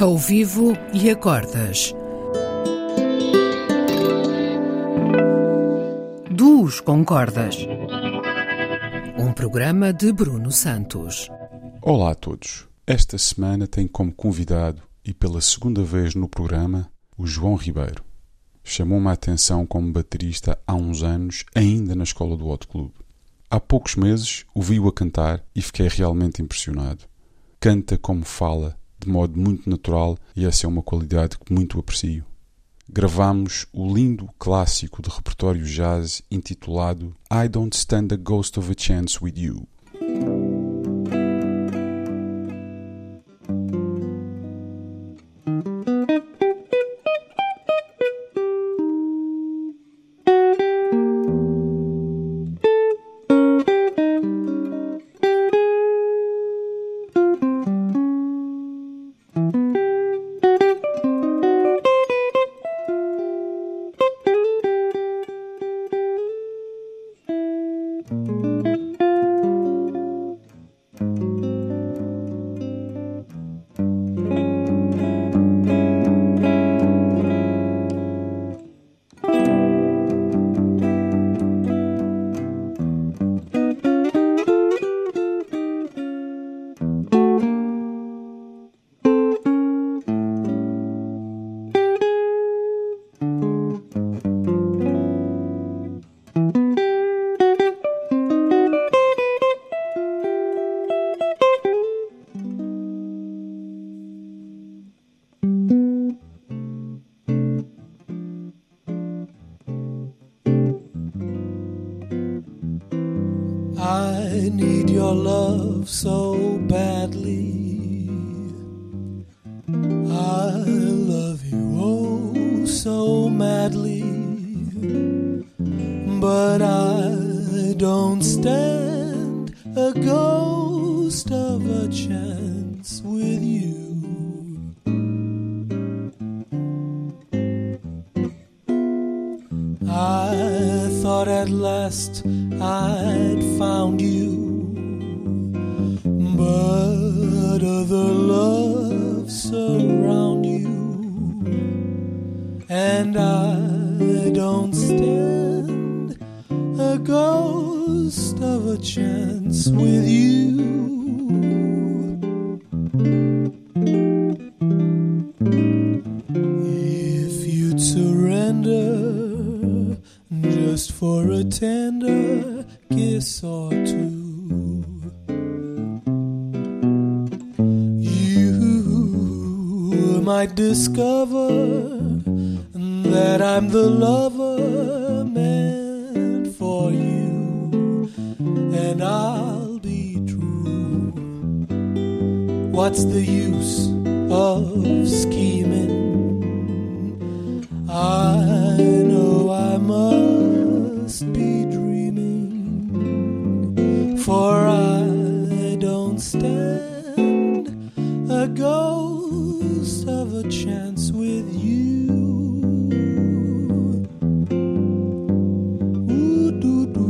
ao vivo e a cordas. Duos com cordas. Um programa de Bruno Santos. Olá a todos. Esta semana tem como convidado, e pela segunda vez no programa, o João Ribeiro. Chamou-me a atenção como baterista há uns anos, ainda na escola do Hot Club. Há poucos meses ouvi-o a cantar e fiquei realmente impressionado. Canta como fala, de modo muito natural e essa é uma qualidade que muito aprecio. Gravamos o lindo clássico de repertório jazz intitulado I Don't Stand a Ghost of a Chance with You. I need your love so badly. I love you oh so madly. Don't a ghost of a chance with you. I thought at last I'd found you, but other loves surround you, and I don't stand a ghost a chance with you. If you'd surrender just for a tender kiss or two, you might discover that I'm the lover meant and I'll be true. What's the use of scheming? I know I must be dreaming, for I don't stand a ghost of a chance with you. Ooh, doo, doo,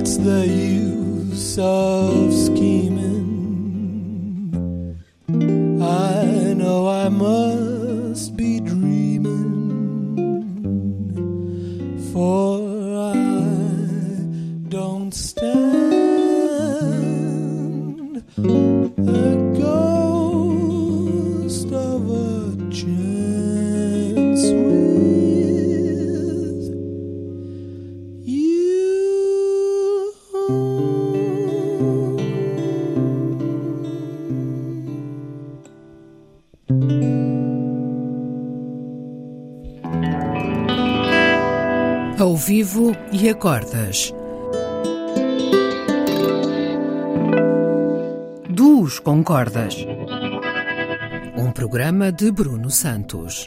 What's the use of scheming? I know I must be dreaming, for I don't stand. Vivo e acordas. Duos com cordas. Um programa de Bruno Santos.